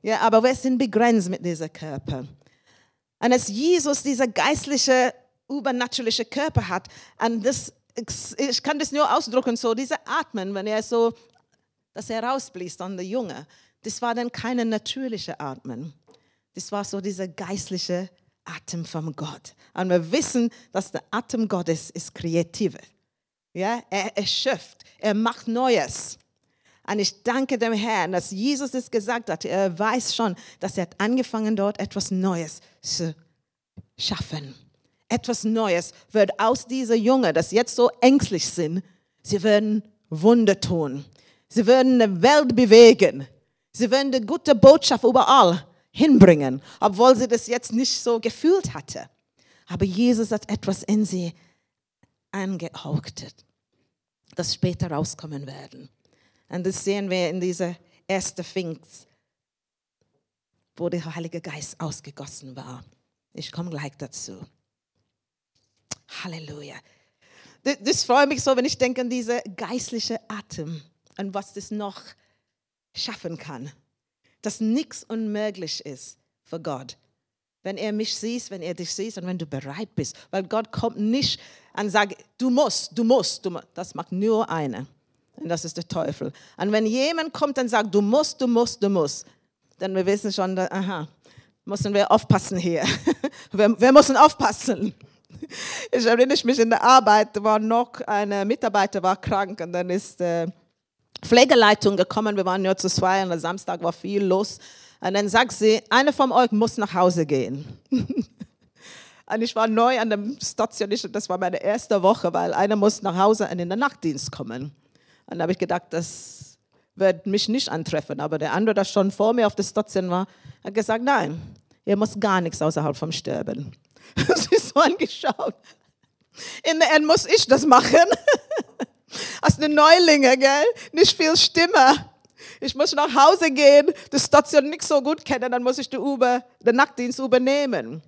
Ja, aber wir sind begrenzt mit diesem Körper. Und als Jesus dieser geistliche übernatürliche Körper hat. Und das, ich kann das nur ausdrücken, so diese Atmen, wenn er so, dass er rausbläst an der Junge, das war dann keine natürliche Atmen. Das war so dieser geistliche Atem von Gott. Und wir wissen, dass der Atem Gottes ist kreativ. Ja, er erschöpft, er macht Neues. Und ich danke dem Herrn, dass Jesus es gesagt hat. Er weiß schon, dass er hat angefangen dort etwas Neues zu schaffen etwas Neues wird aus dieser Junge, das jetzt so ängstlich sind, sie werden Wunder tun. Sie werden eine Welt bewegen. Sie werden die gute Botschaft überall hinbringen, obwohl sie das jetzt nicht so gefühlt hatte. Aber Jesus hat etwas in sie angehauktet, das später rauskommen werden. Und das sehen wir in dieser ersten Pfingst, wo der Heilige Geist ausgegossen war. Ich komme gleich dazu. Halleluja. Das, freut mich so, wenn ich denke an diese geistliche Atem und was das noch schaffen kann. Dass nichts unmöglich ist für Gott. Wenn er mich sieht, wenn er dich sieht und wenn du bereit bist. Weil Gott kommt nicht und sagt, du musst, du musst, du musst. Das macht nur einer. Und das ist der Teufel. Und wenn jemand kommt und sagt, du musst, du musst, du musst, dann wir wissen schon, aha, müssen wir aufpassen hier. *laughs* wir, wir müssen aufpassen. *laughs* Ich erinnere mich in der Arbeit, war noch eine Mitarbeiter war krank und dann ist die Pflegeleitung gekommen. Wir waren ja zu zwei und am Samstag war viel los. Und dann sagt sie, einer von euch muss nach Hause gehen. *laughs* und ich war neu an dem Station, das war meine erste Woche, weil einer muss nach Hause und in den Nachtdienst kommen. Und dann habe ich gedacht, das wird mich nicht antreffen. Aber der andere, der schon vor mir auf der Station war, hat gesagt, nein, ihr muss gar nichts außerhalb vom Sterben. *laughs* So angeschaut. In der End muss ich das machen. Als eine Neulinge, gell? Nicht viel Stimme. Ich muss nach Hause gehen, die Station nicht so gut kennen, dann muss ich den, Uber, den Nachtdienst übernehmen.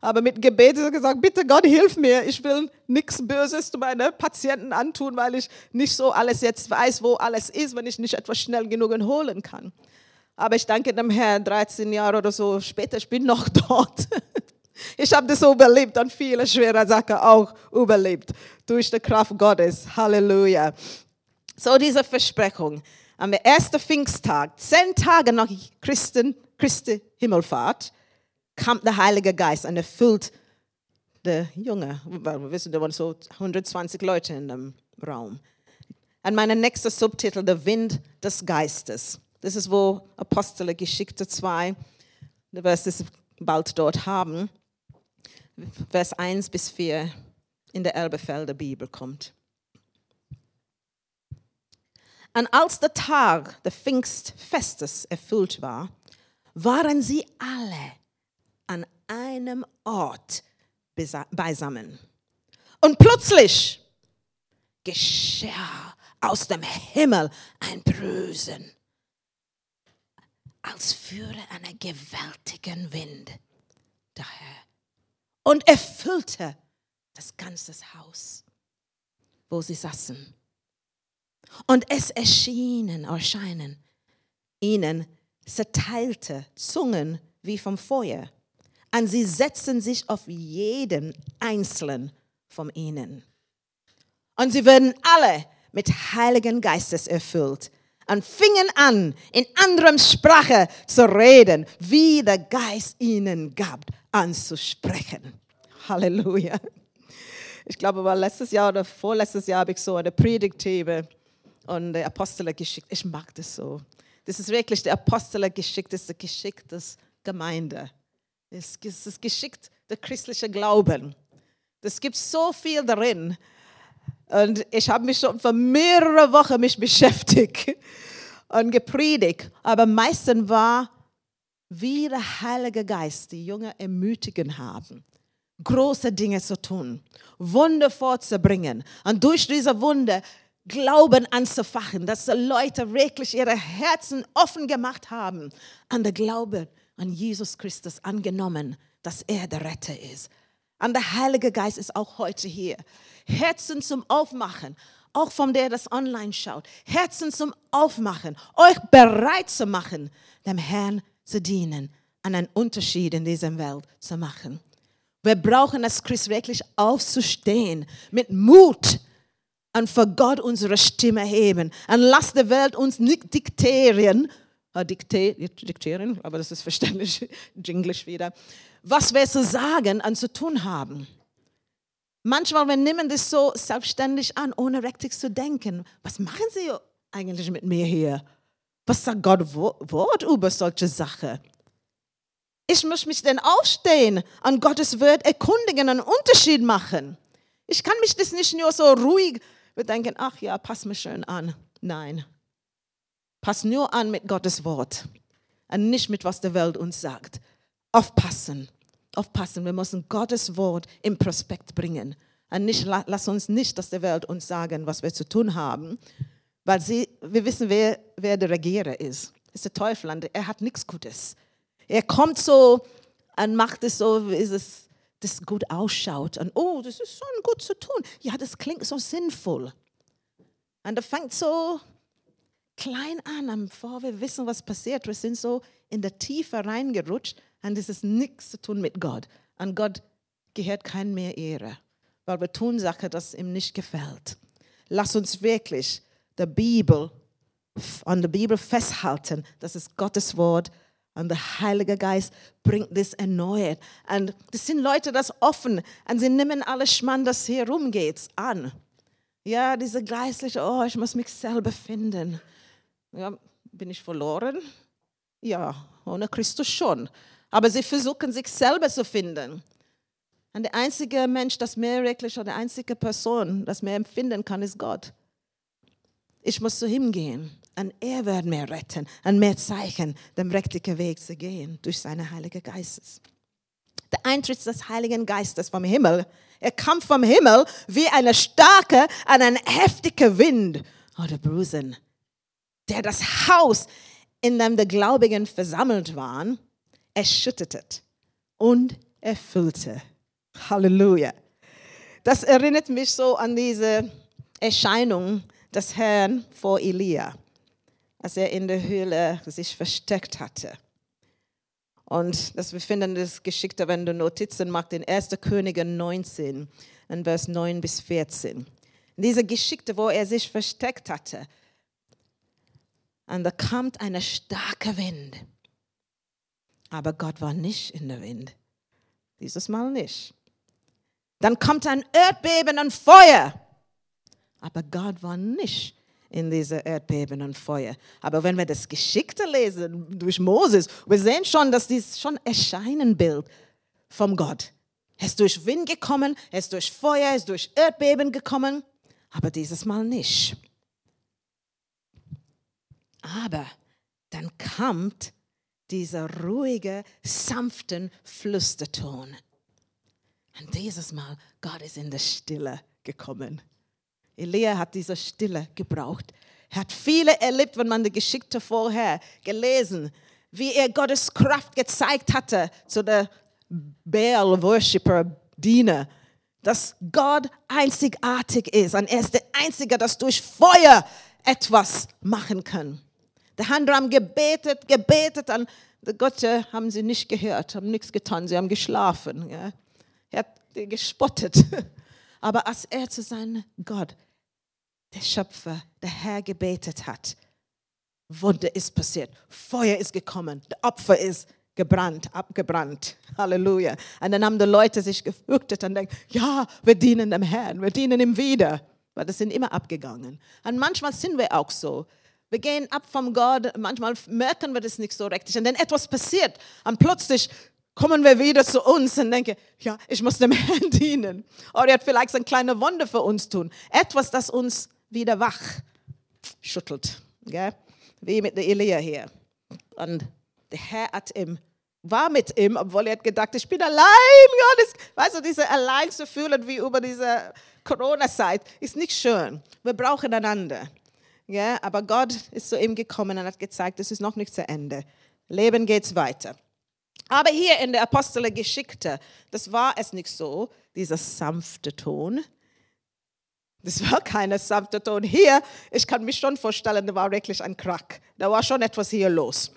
Aber mit Gebet ist gesagt, bitte Gott, hilf mir. Ich will nichts Böses zu meinen Patienten antun, weil ich nicht so alles jetzt weiß, wo alles ist, wenn ich nicht etwas schnell genug holen kann. Aber ich danke dem Herrn, 13 Jahre oder so später, ich bin noch *laughs* dort. Ich habe das überlebt und viele schwere Sachen auch überlebt durch die Kraft Gottes. Halleluja. So diese Versprechung. Am ersten Pfingsttag, zehn Tage nach Christen, Christi Himmelfahrt, kam der Heilige Geist und erfüllt die Junge. Wir wissen, da waren so 120 Leute in dem Raum. Und mein nächster Subtitel, der Wind des Geistes. Das ist, wo Apostel Geschichte 2, du wirst es bald dort haben. Vers 1 bis 4 in der Elbefelder Bibel kommt. Und als der Tag des Pfingstfestes erfüllt war, waren sie alle an einem Ort beisammen. Und plötzlich geschah aus dem Himmel ein Brüsen, als führe einen gewaltigen Wind daher und erfüllte das ganze Haus, wo sie saßen. Und es erschienen, erscheinen ihnen zerteilte Zungen wie vom Feuer, und sie setzten sich auf jeden einzelnen von ihnen. Und sie werden alle mit Heiligen Geistes erfüllt und fingen an, in anderem Sprache zu reden, wie der Geist ihnen gab, anzusprechen. Halleluja. Ich glaube, war letztes Jahr oder vorletztes Jahr habe ich so eine Predigtthema und der Apostel geschickt. Ich mag das so. Das ist wirklich der Apostel geschickt, das ist der Geschick des Gemeinde. Es ist das Geschick der christliche Glauben. Es gibt so viel darin. Und ich habe mich schon für mehrere Wochen mich beschäftigt und gepredigt. Aber meistens war, wie der Heilige Geist die Jungen ermutigen haben, große Dinge zu tun, Wunder vorzubringen und durch diese Wunder Glauben anzufachen, dass die Leute wirklich ihre Herzen offen gemacht haben an den Glauben an Jesus Christus angenommen, dass er der Retter ist. Und der Heilige Geist ist auch heute hier. Herzen zum Aufmachen, auch von der das online schaut. Herzen zum Aufmachen, euch bereit zu machen, dem Herrn zu dienen, einen Unterschied in dieser Welt zu machen. Wir brauchen als Christ wirklich aufzustehen mit Mut und für Gott unsere Stimme heben. Und lass die Welt uns nicht diktieren, äh, diktieren, aber das ist verständlich, *laughs* Englisch wieder, was wir zu sagen und zu tun haben. Manchmal, wir nehmen das so selbstständig an, ohne richtig zu denken. Was machen Sie eigentlich mit mir hier? Was sagt Gott Wort über solche Sachen? Ich muss mich denn aufstehen, an Gottes Wort erkundigen, einen Unterschied machen. Ich kann mich das nicht nur so ruhig denken, ach ja, pass mir schön an. Nein. Pass nur an mit Gottes Wort und nicht mit was der Welt uns sagt. Aufpassen, aufpassen. Wir müssen Gottes Wort im Prospekt bringen. Und nicht, lass uns nicht, dass der Welt uns sagen, was wir zu tun haben, weil sie, wir wissen, wer, wer der Regierer ist. Das ist der Teufel und er hat nichts Gutes. Er kommt so und macht es so, wie es das gut ausschaut. Und oh, das ist schon gut zu tun. Ja, das klingt so sinnvoll. Und er fängt so klein an, bevor wir wissen, was passiert. Wir sind so in der Tiefe reingerutscht und es ist nichts zu tun mit Gott. An Gott gehört kein mehr Ehre, weil wir tun Sachen, das ihm nicht gefällt. Lass uns wirklich der Bibel, an der Bibel festhalten. Das ist Gottes Wort Und der Heilige Geist bringt das erneuert. Und das sind Leute, das offen. Und sie nehmen alles Schmann, das hier rumgeht, an. Ja, diese geistliche, oh, ich muss mich selber finden. Ja, bin ich verloren? Ja, ohne Christus schon. Aber sie versuchen, sich selber zu finden. Und der einzige Mensch, das mehr wirklich, oder die einzige Person, das mehr empfinden kann, ist Gott. Ich muss zu ihm gehen. Und er wird mir retten und mir zeigen, den richtigen Weg zu gehen durch seine Heilige Geistes. Der Eintritt des Heiligen Geistes vom Himmel, er kam vom Himmel wie eine starke und ein heftiger Wind oder Brusen, der das Haus, in dem die Gläubigen versammelt waren, erschütterte und erfüllte. Halleluja. Das erinnert mich so an diese Erscheinung des Herrn vor Elia als er in der Höhle sich versteckt hatte. Und das, wir finden das Geschickte, wenn du Notizen machst, in 1. Könige 19, in Vers 9 bis 14. Diese Geschichte, wo er sich versteckt hatte. Und da kommt ein starker Wind. Aber Gott war nicht in der Wind. Dieses Mal nicht. Dann kommt ein Erdbeben und Feuer. Aber Gott war nicht in diese Erdbeben und Feuer. Aber wenn wir das Geschickte lesen durch Moses, wir sehen schon, dass dies schon Erscheinenbild vom Gott. Er ist durch Wind gekommen, er ist durch Feuer, er ist durch Erdbeben gekommen, aber dieses Mal nicht. Aber dann kommt dieser ruhige, sanften Flüsterton. Und dieses Mal, Gott ist in der Stille gekommen. Elia hat diese Stille gebraucht. Er hat viele erlebt, wenn man die Geschichte vorher gelesen, wie er Gottes Kraft gezeigt hatte zu der Baal-Worshipper, Diener, dass Gott einzigartig ist und er ist der Einzige, der durch Feuer etwas machen kann. Die andere haben gebetet, gebetet und die Götter haben sie nicht gehört, haben nichts getan, sie haben geschlafen. Ja. Er hat gespottet. *laughs* Aber als er zu seinem Gott der Schöpfer, der Herr gebetet hat, Wunder ist passiert. Feuer ist gekommen. Der Opfer ist gebrannt, abgebrannt. Halleluja. Und dann haben die Leute sich gefürchtet und denken, ja, wir dienen dem Herrn, wir dienen ihm wieder. Weil das sind immer abgegangen. Und manchmal sind wir auch so. Wir gehen ab vom Gott, manchmal merken wir das nicht so richtig. Und dann etwas passiert und plötzlich kommen wir wieder zu uns und denken, ja, ich muss dem *laughs* Herrn dienen. Oder er hat vielleicht ein kleines Wunder für uns tun. Etwas, das uns wieder wach schüttelt. Gell? Wie mit der Elia hier. Und der Herr hat ihm, war mit ihm, obwohl er gedacht, ich bin allein. Ja, das, weißt du, diese allein zu fühlen wie über diese Corona-Zeit ist nicht schön. Wir brauchen einander. Ja, aber Gott ist zu ihm gekommen und hat gezeigt, es ist noch nicht zu Ende. Leben geht weiter. Aber hier in der Apostelgeschichte, das war es nicht so, dieser sanfte Ton, das war keine sanfte Ton. Hier, ich kann mich schon vorstellen, da war wirklich ein Krack. Da war schon etwas hier los.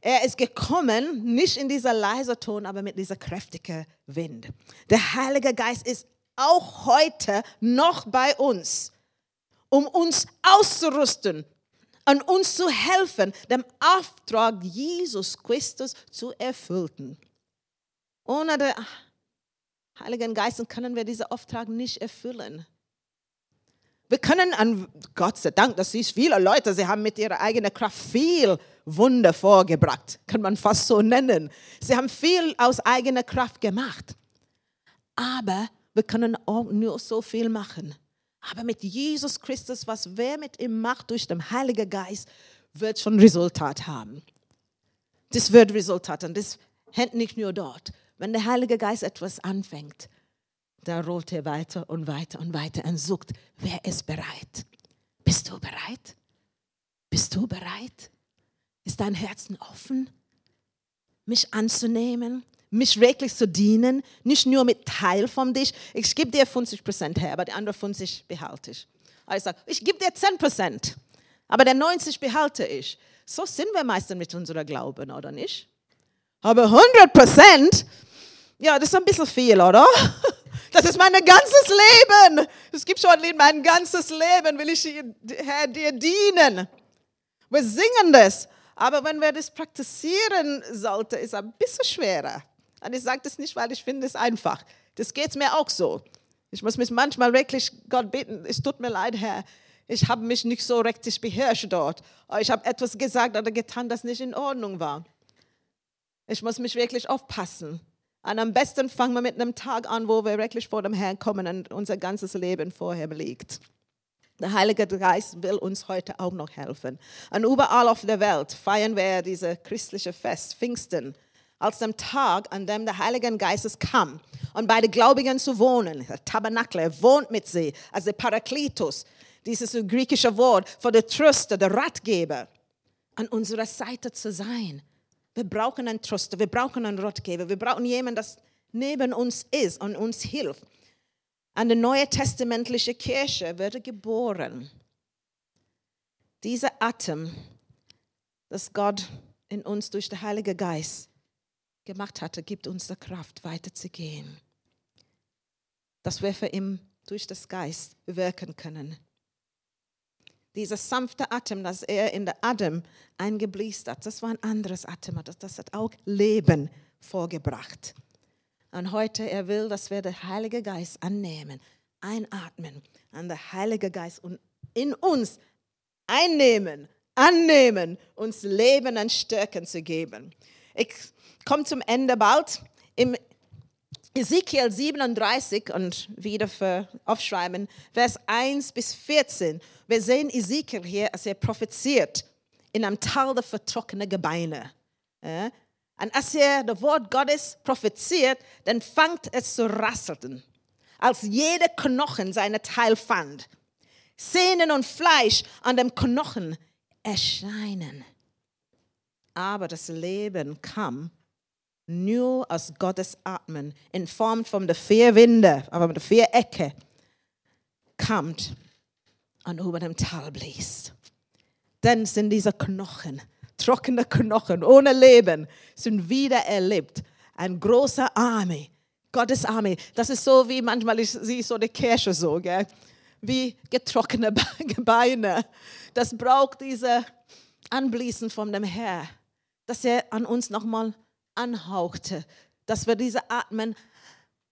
Er ist gekommen, nicht in dieser leisen Ton, aber mit dieser kräftigen Wind. Der Heilige Geist ist auch heute noch bei uns, um uns auszurüsten und uns zu helfen, dem Auftrag Jesus Christus zu erfüllen. Ohne den Heiligen Geist können wir diesen Auftrag nicht erfüllen. Wir können an Gott sei Dank, das ist viele Leute, sie haben mit ihrer eigenen Kraft viel Wunder vorgebracht, kann man fast so nennen. Sie haben viel aus eigener Kraft gemacht. Aber wir können auch nur so viel machen. Aber mit Jesus Christus, was wer mit ihm macht durch den Heiligen Geist, wird schon Resultat haben. Das wird Resultat und das hängt nicht nur dort. Wenn der Heilige Geist etwas anfängt, da rollt er weiter und weiter und weiter und sucht, wer ist bereit? Bist du bereit? Bist du bereit? Ist dein Herzen offen, mich anzunehmen, mich wirklich zu dienen, nicht nur mit Teil von dich. Ich gebe dir 50 Prozent her, aber die anderen 50 behalte ich. Also ich sage, ich gebe dir 10 Prozent, aber der 90 behalte ich. So sind wir meistens mit unserem Glauben, oder nicht? Aber 100 Prozent, ja, das ist ein bisschen viel, oder? *laughs* Das ist mein ganzes Leben. Es gibt schon ein Lied, mein ganzes Leben will ich Herr dir dienen. Wir singen das, Aber wenn wir das praktizieren sollten, ist es ein bisschen schwerer. Und ich sage das nicht, weil ich finde es einfach. Das geht mir auch so. Ich muss mich manchmal wirklich Gott bitten, es tut mir leid, Herr, ich habe mich nicht so richtig beherrscht dort. Ich habe etwas gesagt oder getan, das nicht in Ordnung war. Ich muss mich wirklich aufpassen. Und am besten fangen wir mit einem Tag an, wo wir wirklich vor dem Herrn kommen und unser ganzes Leben vor ihm liegt. Der Heilige Geist will uns heute auch noch helfen. Und überall auf der Welt feiern wir dieses christliche Fest, Pfingsten, als dem Tag, an dem der Heilige Geist kam, um bei den Gläubigen zu wohnen. Der Tabernakel, er wohnt mit sie, als der Parakletos, dieses griechische Wort für den Tröster, der Ratgeber, an unserer Seite zu sein. Wir brauchen einen Tröster, wir brauchen einen Ratgeber, wir brauchen jemanden, der neben uns ist und uns hilft. Eine neue testamentliche Kirche wird geboren. Dieser Atem, das Gott in uns durch den Heiligen Geist gemacht hatte, gibt uns die Kraft, weiterzugehen. Dass wir für ihn durch das Geist wirken können dieser sanfte Atem, das er in der Adam eingebläst hat, das war ein anderes Atem, das, das hat auch Leben vorgebracht. Und heute, er will, dass wir den Heiligen Geist annehmen, einatmen, und der Heilige Geist in uns einnehmen, annehmen, uns Leben und Stärken zu geben. Ich komme zum Ende bald. Im Ezekiel 37 und wieder für aufschreiben, Vers 1 bis 14. Wir sehen Ezekiel hier, als er propheziert in einem Tal der vertrockneten Gebeine. Ja? Und als er das Wort Gottes propheziert, dann fängt es zu rasseln, als jeder Knochen seine Teil fand. Sehnen und Fleisch an dem Knochen erscheinen. Aber das Leben kam nur aus Gottes Atmen, in Form von der vier Winde, aber der vier Ecke, kommt und über dem Tal blies. Dann sind diese Knochen, trockene Knochen, ohne Leben, sind wieder erlebt. Ein großer Armee, Gottes Armee. Das ist so wie manchmal, ich sehe so die Kirche so, gell? wie getrocknete *laughs* Beine. Das braucht diese Anbließen von dem Herr, dass er an uns nochmal anhauchte, dass wir diese Atmen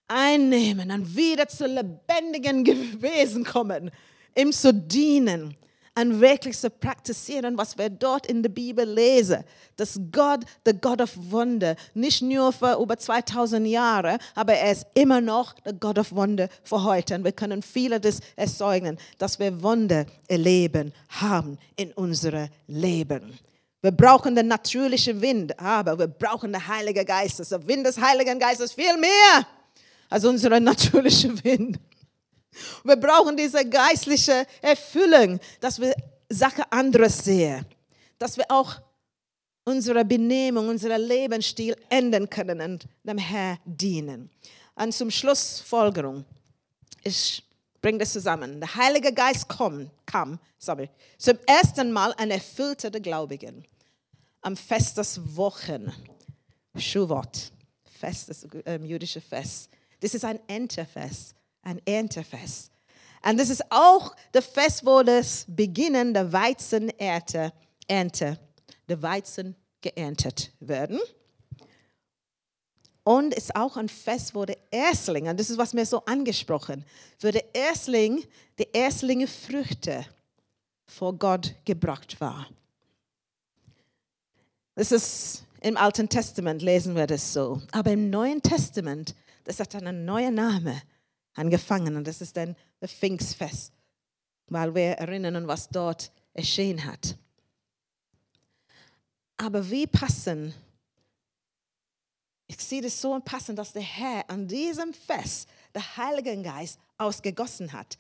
einnehmen und wieder zu lebendigen Wesen kommen, ihm zu dienen und wirklich zu praktizieren, was wir dort in der Bibel lesen. Dass Gott, der Gott of Wunder, nicht nur für über 2000 Jahre, aber er ist immer noch der Gott of Wunder für heute. Und wir können viele das erzeugen, dass wir Wunder erleben haben in unserem Leben. Wir brauchen den natürlichen Wind, aber wir brauchen den Heiligen Geist. Der Wind des Heiligen Geistes viel mehr als unser natürlicher Wind. Wir brauchen diese geistliche Erfüllung, dass wir Sachen anderes sehen, dass wir auch unsere Benehmung, unseren Lebensstil ändern können und dem Herrn dienen. Und zum Schlussfolgerung, ich bringe das zusammen. Der Heilige Geist kam, kam sorry, zum ersten Mal ein erfüllter der Gläubigen am Fest des Wochen, Shavuot, Fest, das ähm, jüdische Fest. Das ist ein Erntefest, ein Erntefest. Und das ist auch das Fest, wo das Beginnen der Weizenernte, Ernte, der Weizen geerntet werden. Und es ist auch ein Fest, wo der Erstling, und das ist, was mir so angesprochen, wo der Erstling, die Erstlinge Früchte vor Gott gebracht war. Das ist im Alten Testament lesen wir das so. Aber im Neuen Testament, das hat einen neuen Namen angefangen und das ist dann das Pfingstfest, weil wir erinnern, was dort erschienen hat. Aber wie passen, ich sehe das so passend, dass der Herr an diesem Fest der Heilige Geist ausgegossen hat.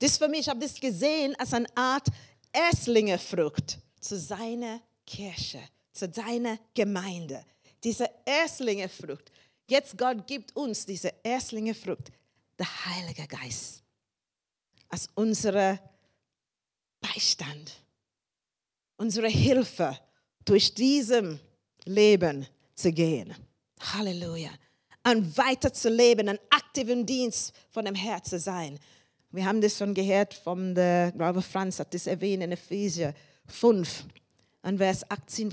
Das für mich, ich habe das gesehen als eine Art Erstlingefrucht zu seiner Kirche zu seiner Gemeinde. Diese Erstlingefrucht. Jetzt Gott gibt uns diese Erstlingefrucht, der Heilige Geist, als unsere Beistand, unsere Hilfe durch diesem Leben zu gehen. Halleluja. Und weiter zu leben, einen aktiven Dienst von dem Herrn zu sein. Wir haben das schon gehört von der, glaube Franz hat das erwähnt in Epheser 5 An Vers 18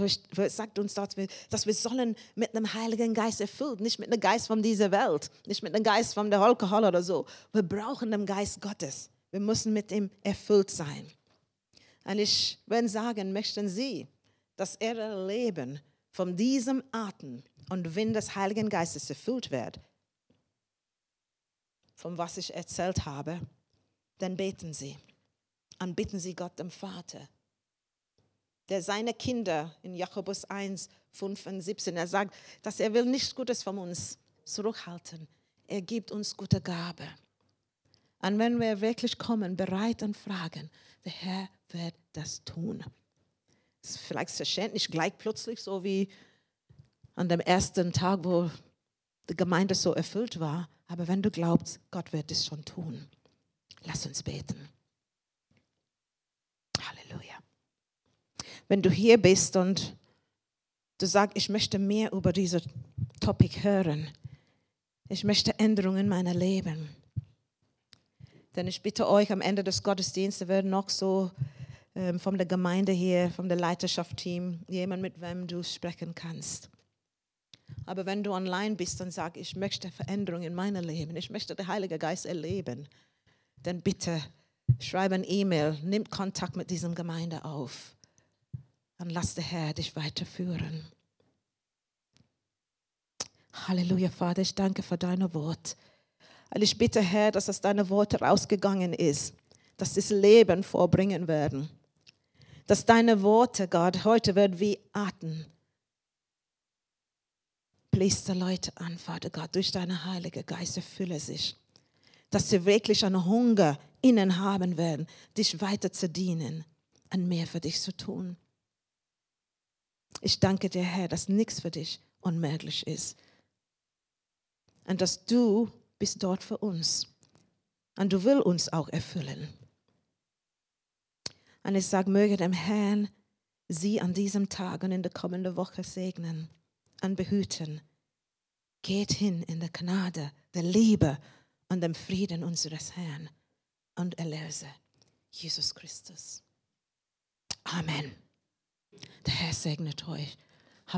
sagt uns dort, dass wir sollen mit einem Heiligen Geist erfüllt, nicht mit einem Geist von dieser Welt, nicht mit einem Geist von der Alkohol oder so. Wir brauchen den Geist Gottes. Wir müssen mit ihm erfüllt sein. Und ich will sagen, möchten Sie, dass Ihr Leben von diesem Atem und Wind des Heiligen Geistes erfüllt wird, von was ich erzählt habe, dann beten Sie. Anbitten Sie Gott, dem Vater der seine Kinder in Jakobus 1, 5 und 17, er sagt, dass er will nichts Gutes von uns zurückhalten. Er gibt uns gute Gabe. Und wenn wir wirklich kommen, bereit und fragen, der Herr wird das tun. Es ist vielleicht verständlich gleich plötzlich, so wie an dem ersten Tag, wo die Gemeinde so erfüllt war. Aber wenn du glaubst, Gott wird es schon tun. Lass uns beten. Halleluja wenn du hier bist und du sagst, ich möchte mehr über dieses Topic hören. Ich möchte Änderungen in meinem Leben. Denn ich bitte euch, am Ende des Gottesdienstes werden noch so ähm, von der Gemeinde hier, vom der Leiterschaft-Team, jemand, mit wem du sprechen kannst. Aber wenn du online bist und sagst, ich möchte Veränderungen in meinem Leben, ich möchte den Heiligen Geist erleben, dann bitte schreib ein E-Mail, nimm Kontakt mit diesem Gemeinde auf dann lass der Herr dich weiterführen. Halleluja, Vater, ich danke für deine Wort. Und ich bitte, Herr, dass aus deine Worte rausgegangen ist, dass das Leben vorbringen werden. Dass deine Worte, Gott, heute wird wie Atem. Bläst Leute an, Vater Gott, durch deine Heilige Geist erfülle sich. Dass sie wirklich einen Hunger innen haben werden, dich weiter zu dienen und mehr für dich zu tun. Ich danke dir, Herr, dass nichts für dich unmöglich ist. Und dass du bist dort für uns. Und du willst uns auch erfüllen. Und ich sage, möge dem Herrn sie an diesem Tag und in der kommenden Woche segnen und behüten. Geht hin in der Gnade, der Liebe und dem Frieden unseres Herrn und Erlöse, Jesus Christus. Amen. Der Herr segnet euch.